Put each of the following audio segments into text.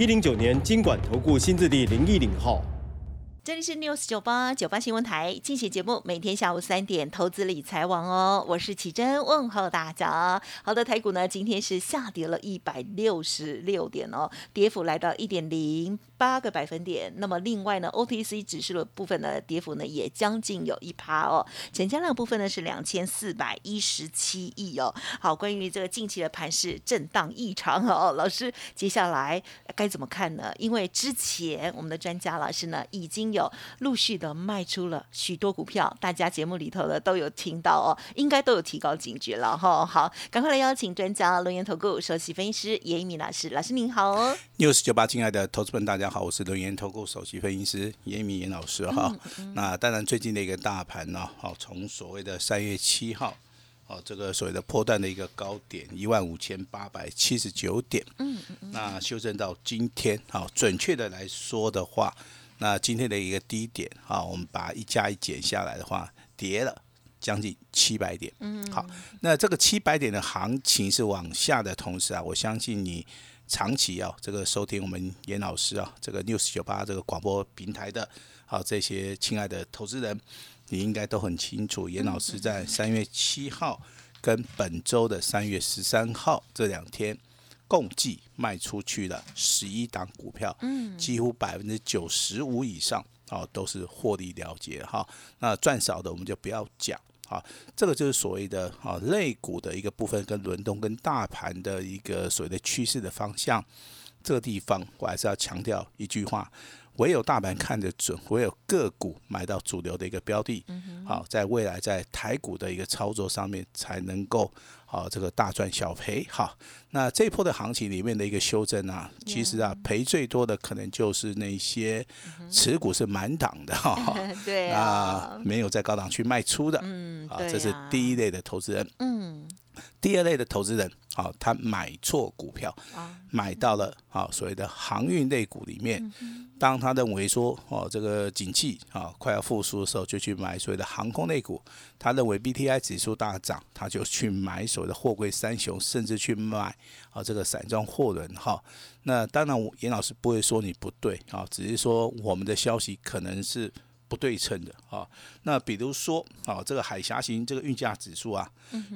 一零九年金管投顾新置地零一零号。这里是 News 九八九八新闻台，进行节目，每天下午三点，投资理财网哦，我是启珍，问候大家。好的，台股呢今天是下跌了一百六十六点哦，跌幅来到一点零八个百分点。那么另外呢，OTC 指数的部分呢，跌幅呢也将近有一趴哦。成交量部分呢是两千四百一十七亿哦。好，关于这个近期的盘势震荡异常哦，老师接下来该怎么看呢？因为之前我们的专家老师呢已经有陆续的卖出了许多股票，大家节目里头的都有听到哦，应该都有提高警觉了哈。好，赶快来邀请专家龙岩投顾首席分析师严一鸣老师，老师您好。News 九八，亲爱的投资们，大家好，我是轮研投顾首席分析师严明严老师哈。那当然，最近的一个大盘呢，好，从所谓的三月七号，哦，这个所谓的破断的一个高点一万五千八百七十九点，嗯，那修正到今天，好，准确的来说的话，那今天的一个低点，好，我们把一加一减下来的话，跌了。将近七百点，嗯，好，那这个七百点的行情是往下的同时啊，我相信你长期啊，这个收听我们严老师啊，这个 news 九八这个广播平台的，啊这些亲爱的投资人，你应该都很清楚，严老师在三月七号跟本周的三月十三号这两天，共计卖出去了十一档股票，嗯，几乎百分之九十五以上，哦，都是获利了结哈。那赚少的我们就不要讲。好，这个就是所谓的啊类股的一个部分跟轮动跟大盘的一个所谓的趋势的方向。这个地方我还是要强调一句话：唯有大盘看得准，唯有个股买到主流的一个标的，好，在未来在台股的一个操作上面才能够好这个大赚小赔。好，那这一波的行情里面的一个修正啊，其实啊赔最多的可能就是那些持股是满档的哈。对啊。啊，，没有在高档区卖出的，嗯，啊，这是啊第一类的投资人。嗯，第二类的投资人，好、他买错股票，买到了好、所谓的航运类股里面。当他认为说哦这个景气啊快要复苏的时候，就去买所谓的航空类股。他认为 BTI 指数大涨，他就去买所谓的货柜三雄，甚至去买啊这个散装货轮哈。那当然，严老师不会说你不对啊，只是说我们的消息可能是。不对称的啊，那比如说啊，这个海峡型这个运价指数啊，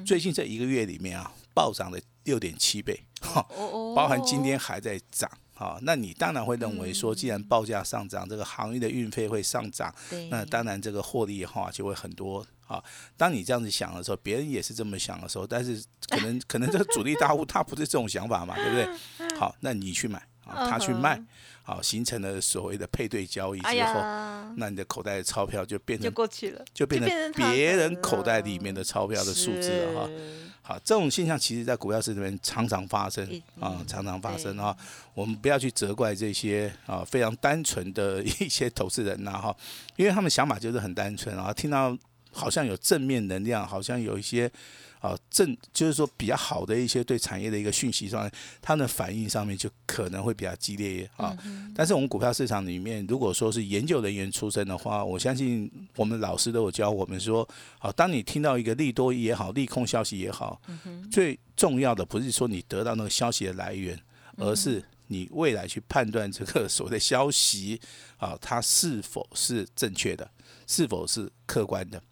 最近这一个月里面啊，暴涨了六点七倍，哈、包含今天还在涨。啊，那你当然会认为说，既然报价上涨，这个行业的运费会上涨，那当然这个获利的话就会很多啊。当你这样子想的时候，别人也是这么想的时候，但是可能 可能这个主力大户他不是这种想法嘛，对不对？好，那你去买啊，他去卖，好，形成了所谓的配对交易之哎后，呀，那你的口袋的钞票就变就成过去了，就变成别人口袋里面的钞票的数字了哈。好，这种现象其实在股票市场里面常常发生啊嗯，常常发生对。啊。我们不要去责怪这些啊非常单纯的一些投资人呐哈，因为他们想法就是很单纯啊，听到好像有正面能量，好像有一些啊正就是说比较好的一些对产业的一个讯息上面，他们的反应上面就可能会比较激烈啊。但是我们股票市场里面，如果说是研究人员出身的话，我相信我们老师都有教我们说，好，当你听到一个利多也好，利空消息也好，最重要的不是说你得到那个消息的来源，而是你未来去判断这个 所谓的消息啊，它是否是正确的，是否是客观的。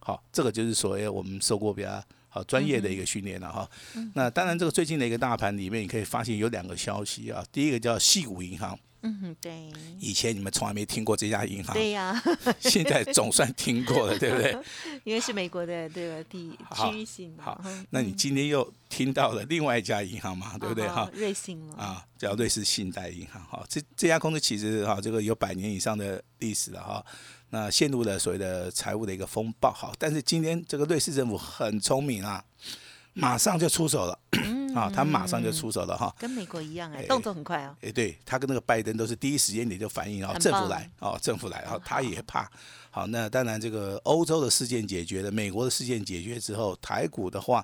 好，这个就是所谓我们受过比较好专业的一个训练了哈。那当然，这个最近的一个大盘里面，你可以发现有两个消息啊。第一个叫细谷银行，嗯，对，以前你们从来没听过这家银行，对呀，现在总算听过了，对不对？因为是美国的这个地区性的，好嗯那你今天又听到了另外一家银行嘛，对不对哈哦？瑞信了，啊，叫瑞士信贷银行哈，这这家公司其实哈，这个有百年以上的历史了哈。那陷入了所谓的财务的一个风暴好，但是今天这个瑞士政府很聪明啊，马上就出手了，啊，他马上就出手了哈。跟美国一样哎，哎动作很快哦。哎，对他跟那个拜登都是第一时间你就反应，然后政府来哦，政府来，然后他也怕。好，那当然这个欧洲的事件解决了，美国的事件解决之后，台股的话，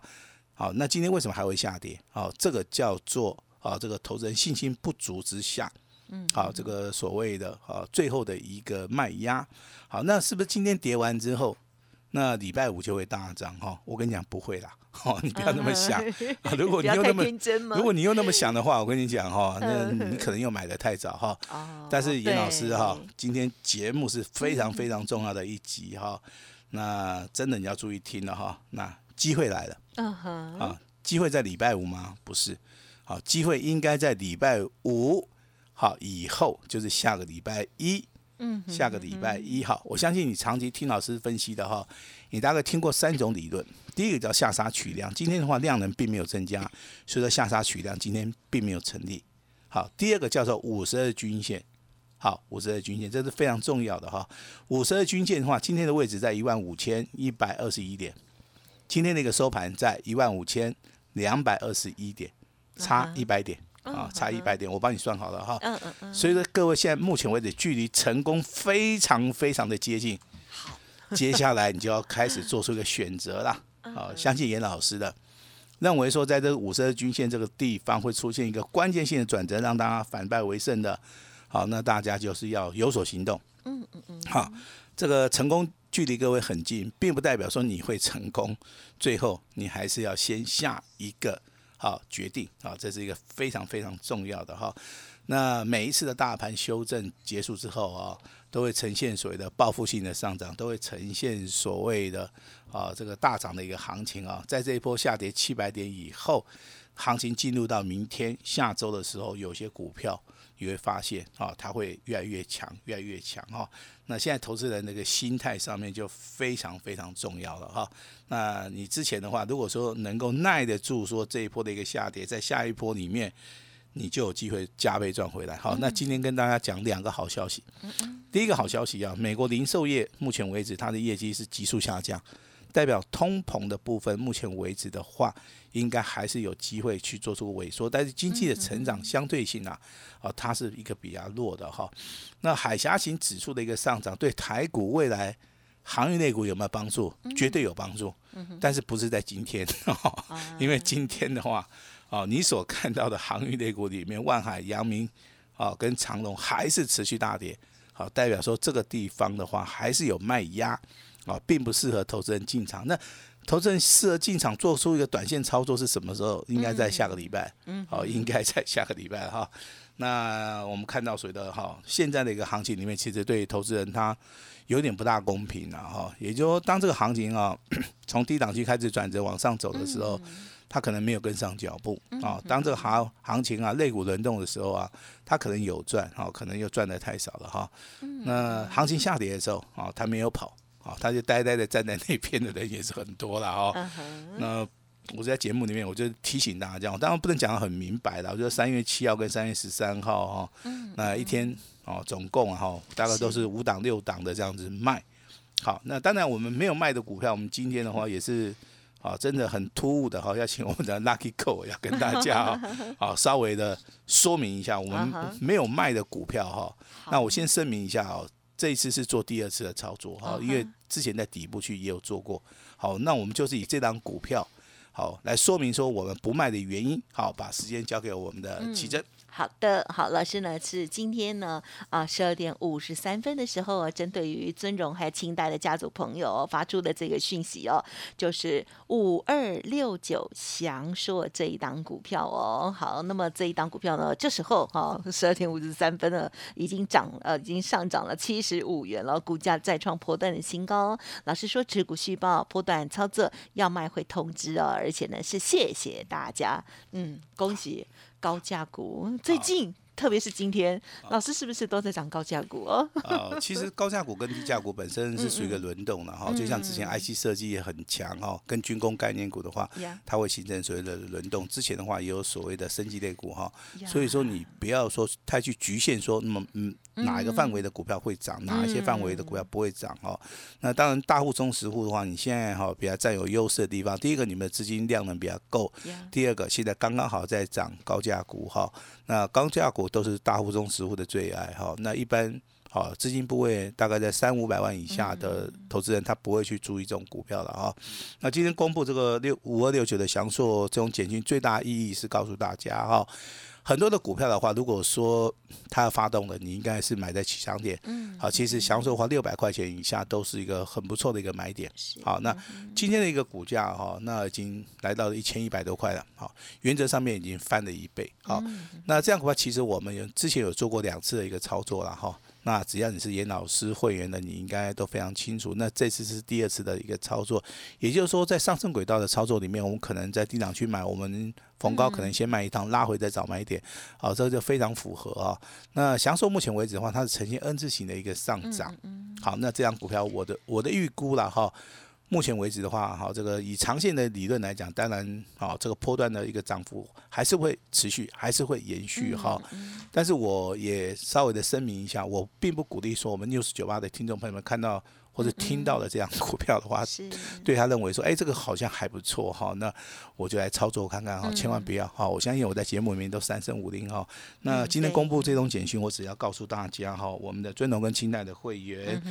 好，那今天为什么还会下跌？好，这个叫做啊，这个投资人信心不足之下。嗯，好，这个所谓的啊，最后的一个卖压，好，那是不是今天跌完之后，那礼拜五就会大涨？哈，我跟你讲不会啦，哦，你不要那么想。啊如果你又那么。如果你又那么想的话，我跟你讲哈，那嗯你可能又买的太早哈。哦但是严老师哈对，今天节目是非常非常重要的一集哈，那真的你要注意听了哈。那机会来了嗯哼，啊，机会在礼拜五吗？不是，好，机会应该在礼拜五好以后，就是下个礼拜一。嗯，下个礼拜一哈，我相信你长期听老师分析的哈，你大概听过三种理论。第一个叫下杀取量，今天的话量能并没有增加，所以说下杀取量今天并没有成立。好，第二个叫做五十二均线，好，五十二均线这是非常重要的哈。五十二均线的话，今天的位置在一万五千一百二十一点，今天的一个收盘在一万五千两百二十一点，差一百点啊，差一百点，我帮你算好了哈。嗯嗯嗯，所以说，各位现在目前为止距离成功非常非常的接近。接下来你就要开始做出一个选择啦。好，相信严老师的，认为说在这个五十二均线这个地方会出现一个关键性的转折，让大家反败为胜的。好，那大家就是要有所行动。嗯嗯嗯。好，这个成功距离各位很近，并不代表说你会成功。最后你还是要先下一个好决定啊，这是一个非常非常重要的哈。那每一次的大盘修正结束之后啊，都会呈现所谓的报复性的上涨，都会呈现所谓的啊这个大涨的一个行情啊。在这一波下跌七百点以后，行情进入到明天下周的时候，有些股票你会发现啊，它会越来越强，越来越强哈。那现在投资人那个心态上面就非常非常重要了哈。那你之前的话，如果说能够耐得住说这一波的一个下跌，在下一波里面。你就有机会加倍赚回来。好，那今天跟大家讲两个好消息。第一个好消息啊，美国零售业目前为止它的业绩是急速下降，代表通膨的部分目前为止的话，应该还是有机会去做出萎缩，但是经济的成长相对性啊，啊，它是一个比较弱的哈。那海峡型指数的一个上涨，对台股未来航运类股有没有帮助？绝对有帮助，但是不是在今天，因为今天的话。哦，你所看到的航运类股里面，万海、阳明，哦，跟长隆还是持续大跌，好，代表说这个地方的话还是有卖压，啊，并不适合投资人进场。那投资人适合进场做出一个短线操作是什么时候？应该在下个礼拜，嗯，好，应该在下个礼拜哈。那我们看到所谓的哈，现在的一个行情里面，其实对投资人他有点不大公平了哈。也就是说，当这个行情啊从低档区开始转折往上走的时候。他可能没有跟上脚步啊。当这个行行情啊，肋骨轮动的时候啊，他可能有赚啊，可能又赚的太少了哈。那行情下跌的时候啊，他没有跑啊，他就呆呆的站在那边的人也是很多了哈。那我在节目里面我就提醒大家，我当然不能讲的很明白了。我觉得三月七号跟三月十三号哈，那一天哦，总共哈大概都是五档六档的这样子卖。好，那当然我们没有卖的股票，我们今天的话也是。啊，真的很突兀的哈，要请我们的 Lucky Co 要跟大家啊，啊 稍微的说明一下，我们没有卖的股票哈。那我先声明一下哦，这一次是做第二次的操作哈，因为之前在底部区也有做过。好，那我们就是以这张股票好来说明说我们不卖的原因。好，把时间交给我们的奇珍。好的，好，老师呢是今天呢啊十二点五十三分的时候啊，针对于尊荣还有清代的家族朋友、发出的这个讯息哦，就是五二六九祥硕这一档股票哦。好，那么这一档股票呢，这时候哈 十二点五十三分呢，已经涨呃已经上涨了七十五元了，股价再创破段的新高。老师说持股续报，破段操作要卖会通知哦，而且呢是谢谢大家，嗯，恭喜。高价股最近特别是今天，老师是不是都在涨高价股哦？呃，其实高价股跟低价股本身是属于一个轮动的哈，就像之前嗯 IC 设计也很强哈，跟军工概念股的话呀，它会形成所谓的轮动。之前的话也有所谓的升级类股哈，呀所以说你不要说太去局限说，那么嗯哪一个范围的股票会涨，哪一些范围的股票不会涨哈。那当然大户中实户的话，你现在哈比较占有优势的地方，第一个你们的资金量能比较够，呀第二个，现在刚刚好在涨高价股哈，那钢架股都是大户中实户的最爱哈。那一般好资金部位大概在三五百万以下的投资人，他不会去注意这种股票了哈。那今天公布这个六五二六九的翔硕这种减薪，最大意义是告诉大家哈。很多的股票的话，如果说它要发动了，你应该是买在起涨点。嗯，好，其实翔硕的话，六百块钱以下都是一个很不错的一个买点。是好，那今天的一个股价哈，那已经来到了一千一百多块了。好，原则上面已经翻了一倍。好，那这样股票其实我们有之前有做过两次的一个操作了哈。那只要你是严老师会员的，你应该都非常清楚。那这次是第二次的一个操作，也就是说，在上升轨道的操作里面，我们可能在低档去买，我们逢高可能先卖一趟，拉回再找买点，好，这个就非常符合啊。那享受目前为止的话，它是呈现 N 字形的一个上涨。好，那这张股票我的我的预估了哈。目前为止的话，哈，这个以长线的理论来讲，当然，好，这个波段的一个涨幅还是会持续，还是会延续哈。但是我也稍微的声明一下，我并不鼓励说我们 news 九八的听众朋友们看到或者听到了这样股票的话，是 对他认为说，哎，这个好像还不错哈，那我就来操作看看哈，千万不要哈。我相信我在节目里面都三声五令哈。那今天公布这种简讯，我只要告诉大家哈，我们的尊龙跟清代的会员。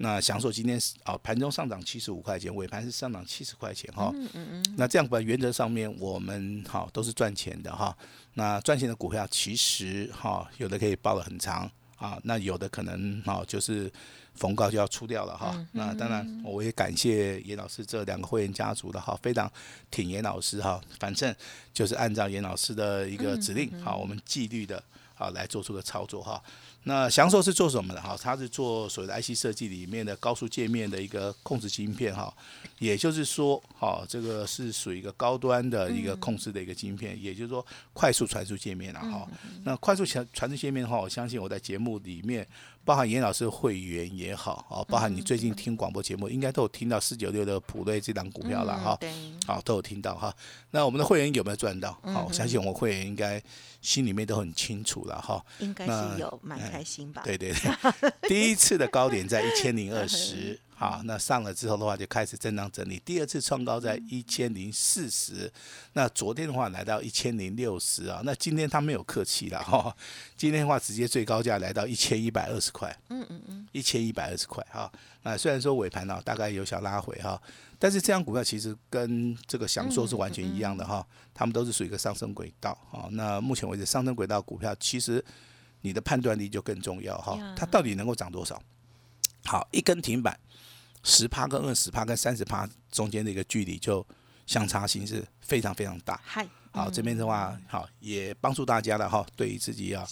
那享受今天是啊，盘中上涨七十五块钱，尾盘是上涨七十块钱哈。嗯嗯那这样吧，原则上面我们好都是赚钱的哈。那赚钱的股票其实哈，有的可以报得很长啊，那有的可能哈就是逢高就要出掉了哈。那当然，我也感谢严老师这两个会员家族的哈，非常挺严老师哈。反正就是按照严老师的一个指令，好，我们纪律的啊来做出的操作哈。那享受是做什么的哈？它是做所谓的 IC 设计里面的高速界面的一个控制晶片哈，也就是说，哈，这个是属于一个高端的一个控制的一个晶片，也就是说快速传输界面了哈。那快速传传输界面的话，我相信我在节目里面，包含严老师的会员也好，啊，包含你最近听广播节目，应该都有听到四九六的普瑞这档股票了哈。对，好，都有听到哈。那我们的会员有没有赚到？好，我相信我们会员应该心里面都很清楚了哈。应该那是有蛮开心吧？对对对，第一次的高点在一千零二十，好，那上了之后的话就开始震荡整理。第二次创高在一千零四十，那昨天的话来到一千零六十啊，那今天他没有客气了哈，今天的话直接最高价来到一千一百二十块，嗯嗯嗯，一千一百二十块哈。那虽然说尾盘呢大概有小拉回哈，但是这样股票其实跟这个享受是完全一样的哈，他们都是属于一个上升轨道啊。那目前为止上升轨道股票其实。你的判断力就更重要哈。呀，它到底能够涨多少？好，一根停板，十趴跟二十趴跟三十趴中间的一个距离就相差性是非常非常大。嗨，好，这边的话，好也帮助大家了哈，对于自己啊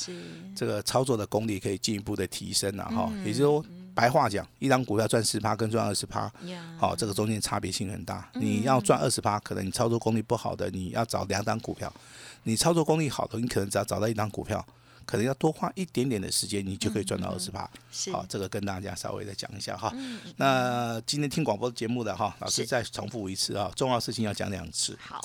这个操作的功力可以进一步的提升了哈。嗯也就是说，白话讲，一张股票赚十趴跟赚二十趴，好，这个中间差别性很大。嗯。你要赚二十趴，可能你操作功力不好的，你要找两档股票；你操作功力好的，你可能只要找到一档股票，可能要多花一点点的时间，你就可以赚到二十趴。好，这个跟大家稍微再讲一下哈。嗯那今天听广播节目的哈，老师再重复一次啊，重要事情要讲两次。好。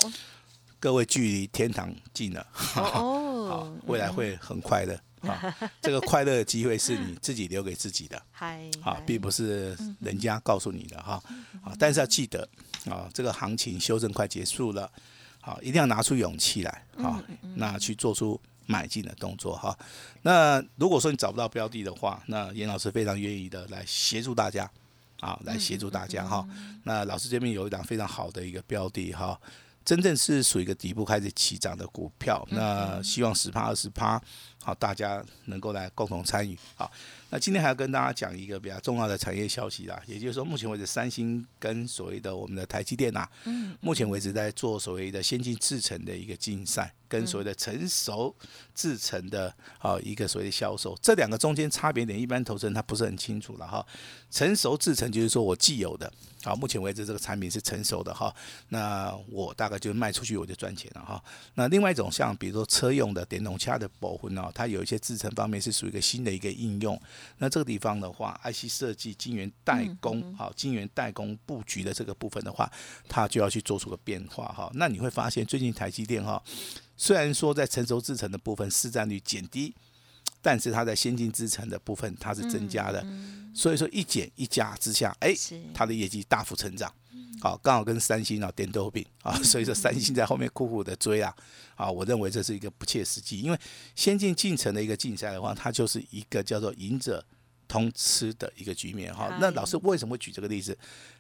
各位距离天堂近了，好，哦，未来会很快乐。啊，这个快乐的机会是你自己留给自己的。嗨，啊，并不是人家告诉你的哈，啊，但是要记得啊，这个行情修正快结束了，好，一定要拿出勇气来啊，那去做出买进的动作哈。那如果说你找不到标的的话，那严老师非常愿意的来协助大家，啊，来协助大家哈。那老师这边有一档非常好的一个标的哈。真正是属于一个底部开始起涨的股票，那希望十趴二十趴，好，大家能够来共同参与。好，那今天还要跟大家讲一个比较重要的产业消息啦，也就是说，目前为止，三星跟所谓的我们的台积电呐、目前为止在做所谓的先进制程的一个竞赛。跟所谓的成熟制成的啊一个所谓的销售，这两个中间差别点，一般投资人他不是很清楚了哈。成熟制成就是说我既有的，好，目前为止这个产品是成熟的哈，那我大概就卖出去我就赚钱了哈。那另外一种像比如说车用的电动车的保魂哦，它有一些制成方面是属于一个新的一个应用，那这个地方的话，IC 设计、晶圆代工，好，晶圆代工布局的这个部分的话，它就要去做出个变化哈。那你会发现最近台积电哈，虽然说在成熟制成的部分市占率减低。但是它在先进制程的部分它是增加的，所以说一减一加之下，哎，它的业绩大幅成长，好，刚好跟三星啊点豆饼啊，所以说三星在后面苦苦的追啊，啊，我认为这是一个不切实际，因为先进进程的一个竞赛的话，它就是一个叫做赢者通吃的一个局面。哈。那老师为什么会举这个例子？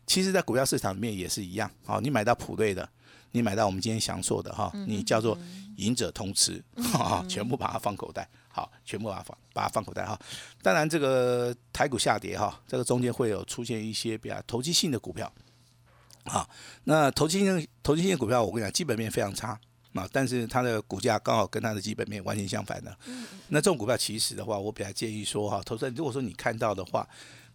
其实，在股票市场里面也是一样，好，你买到普瑞的。你买到我们今天享受的哈，你叫做赢者通吃，哈，全部把它放口袋，好，全部把它放把它放口袋哈。当然，这个台股下跌哈，这个中间会有出现一些比较投机性的股票，好，那投机性投机性的股票，我跟你讲，基本面非常差啊，但是它的股价刚好跟它的基本面完全相反的。那这种股票其实的话，我比较建议说哈，投资人如果说你看到的话。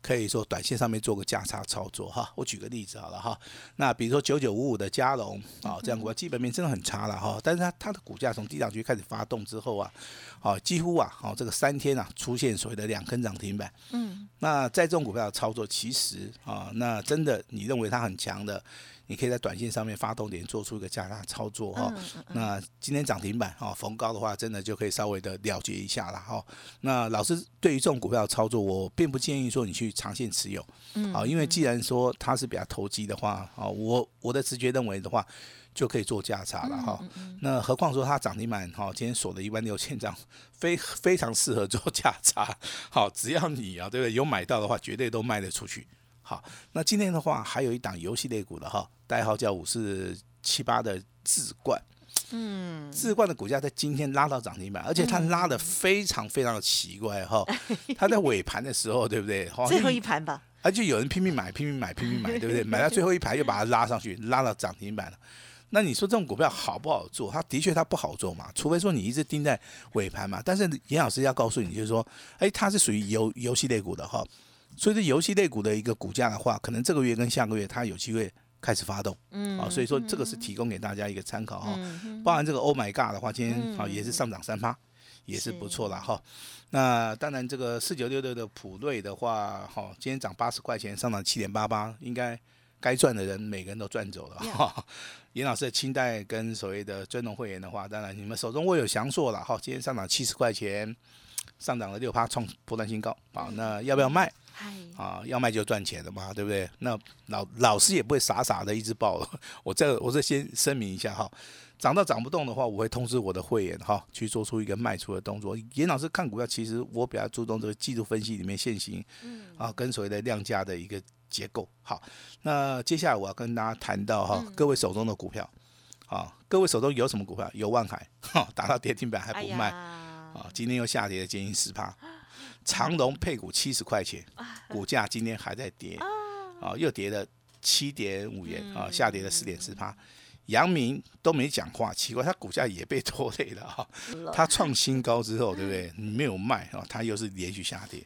可以说短线上面做个价差操作哈，我举个例子好了哈，那比如说九九五五的加龙啊，这样股票基本面真的很差了哈，但是它它的股价从低档区开始发动之后啊，好几乎啊，好这个三天啊出现所谓的两根涨停板，嗯，那在这种股票的操作其实啊，那真的你认为它很强的。你可以在短线上面发动点做出一个加大操作哈，那今天涨停板哈逢高的话，真的就可以稍微的了结一下了哈。那老师对于这种股票操作，我并不建议说你去长线持有，啊，因为既然说它是比较投机的话，啊，我我的直觉认为的话，就可以做价差了哈。那何况说它涨停板哈，今天锁了一万六千张，非非常适合做价差。好，只要你啊，对不对？有买到的话，绝对都卖得出去。好，那今天的话还有一档游戏类股的哈，代号叫五四七八的智冠，嗯，智冠的股价在今天拉到涨停板，而且它拉的非常非常的奇怪哈，它在尾盘的时候，对不对？最后一盘吧，而且有人拼命买，拼命买，拼命买，对不对？买到最后一盘又把它拉上去，拉到涨停板了。那你说这种股票好不好做？它的确它不好做嘛，除非说你一直盯在尾盘嘛。但是严老师要告诉你，就是说，哎，它是属于游游戏类股的哈。所以这游戏类股的一个股价的话，可能这个月跟下个月它有机会开始发动，嗯，啊，所以说这个是提供给大家一个参考哈。包含这个 Oh My God 的话，今天啊也是上涨三趴，也是不错了哈。那当然这个四九六六的普瑞的话，哈，今天涨八十块钱，上涨七点八八，应该该赚的人每个人都赚走了哈。严老师的清代跟所谓的尊龙会员的话，当然你们手中握有祥硕了哈，今天上涨七十块钱，上涨了六趴，创破断新高，好，那要不要卖？啊，要卖就赚钱的嘛，对不对？那老老师也不会傻傻的一直报了。我这我这先声明一下哈，涨到涨不动的话，我会通知我的会员哈，去做出一个卖出的动作。严老师看股票，其实我比较注重这个技术分析里面现行，啊，跟所谓的量价的一个结构。好，那接下来我要跟大家谈到哈，各位手中的股票，啊，各位手中有什么股票？有万海，哈，打到跌停板还不卖，啊，今天又下跌了接近十趴。长隆配股七十块钱，股价今天还在跌，啊，又跌了七点五元，啊，下跌了四点四趴。阳明都没讲话，奇怪，它股价也被拖累了 哈。它创新高之后，对不对？没有卖啊，它又是连续下跌。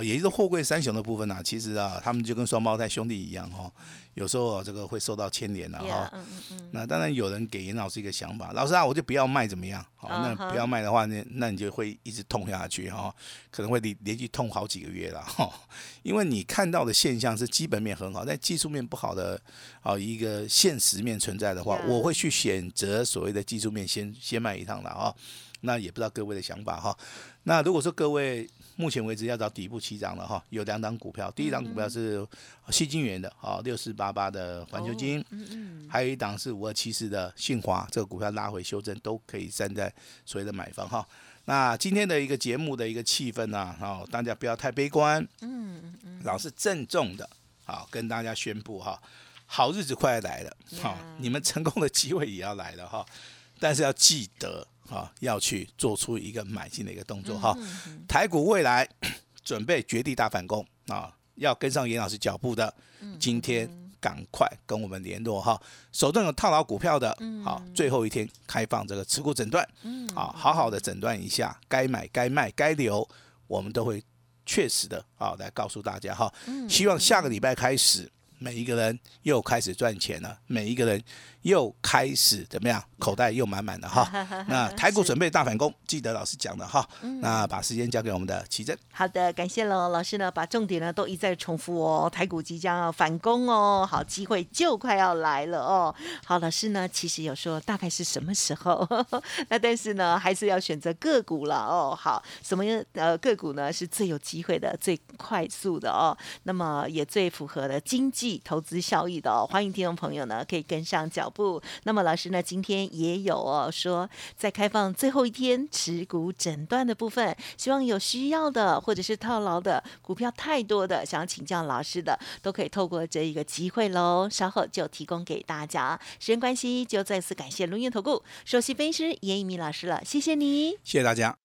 哦，也就是货柜三雄的部分呢，其实啊，他们就跟双胞胎兄弟一样哈，有时候这个会受到牵连的哈。那当然有人给严老师一个想法，老师啊，我就不要卖怎么样？好，那不要卖的话呢，那你就会一直痛下去哈，可能会连连续痛好几个月了哈。因为你看到的现象是基本面很好，但技术面不好的啊一个现实面存在的话，我会去选择所谓的技术面先先卖一趟的啊。那也不知道各位的想法哈。那如果说各位目前为止要找底部起涨了哈，有两档股票，第一档股票是西金元的啊，六四八八的环球金，嗯嗯，还有一档是五二七四的信华，这个股票拉回修正都可以站在所谓的买方哈。那今天的一个节目的一个气氛呢，哦，大家不要太悲观，嗯嗯嗯，老是郑重的啊跟大家宣布哈，好日子快来了，好，你们成功的机会也要来了哈，但是要记得。啊，要去做出一个买进的一个动作哈。台股未来 准备绝地大反攻啊，要跟上严老师脚步的，今天赶快跟我们联络哈。手中有套牢股票的，好，最后一天开放这个持股诊断，好，好好的诊断一下，该买该卖该留，我们都会确实的啊来告诉大家哈。希望下个礼拜开始，每一个人又开始赚钱了，每一个人。又开始怎么样？口袋又满满的哈。那台股准备大反攻，记得老师讲的哈。那把时间交给我们的奇珍。好的，感谢喽，老师呢，把重点呢都一再重复哦。台股即将要反攻哦，好机会就快要来了哦。好，老师呢其实有说大概是什么时候？那但是呢还是要选择个股了哦。好，什么呃个股呢是最有机会的、最快速的哦？那么也最符合的经济投资效益的哦。欢迎听众朋友呢可以跟上脚。不，那么老师呢？今天也有哦，说在开放最后一天持股诊断的部分，希望有需要的或者是套牢的股票太多的，想要请教老师的，都可以透过这一个机会喽。稍后就提供给大家。时间关系，就再次感谢龙岩投顾首席分析师严一鸣老师了，谢谢你，谢谢大家。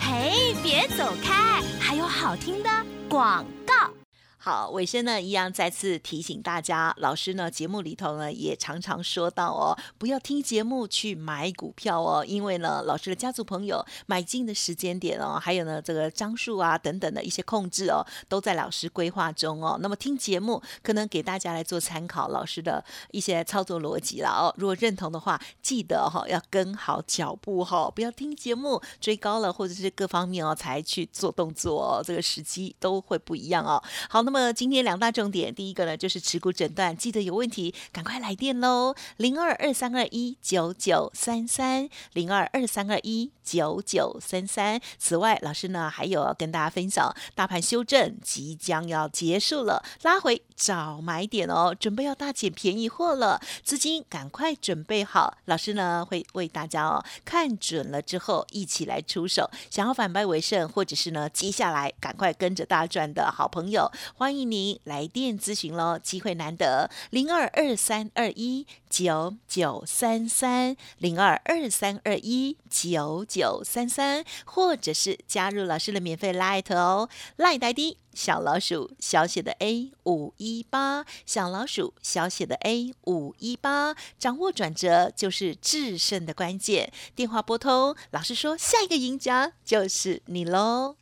嘿，别走开，还有好听的广告。好，尾声呢，一样再次提醒大家，老师呢节目里头呢也常常说到哦，不要听节目去买股票哦，因为呢老师的家族朋友买进的时间点哦，还有呢这个张数啊等等的一些控制哦，都在老师规划中哦。那么听节目可能给大家来做参考，老师的一些操作逻辑了哦。如果认同的话，记得哈要跟好脚步哈，不要听节目追高了或者是各方面哦才去做动作哦，这个时机都会不一样哦。好，那。那么今天两大重点，第一个呢就是持股诊断，记得有问题赶快来电喽，零二二三二一九九三三，零二二三二一九九三三。此外，老师呢还有跟大家分享，大盘修正即将要结束了，拉回找买点哦，准备要大捡便宜货了，资金赶快准备好，老师呢会为大家哦看准了之后一起来出手，想要反败为胜，或者是呢接下来赶快跟着大赚的好朋友。欢迎您来电咨询喽，机会难得，零二二三二一九九三三，零二二三二一九九三三，或者是加入老师的免费 Light 哦，Light ID 小老鼠小写的 A 五一八，小老鼠小写的 A 五一八，掌握转折就是制胜的关键，电话拨通，老师说下一个赢家就是你喽。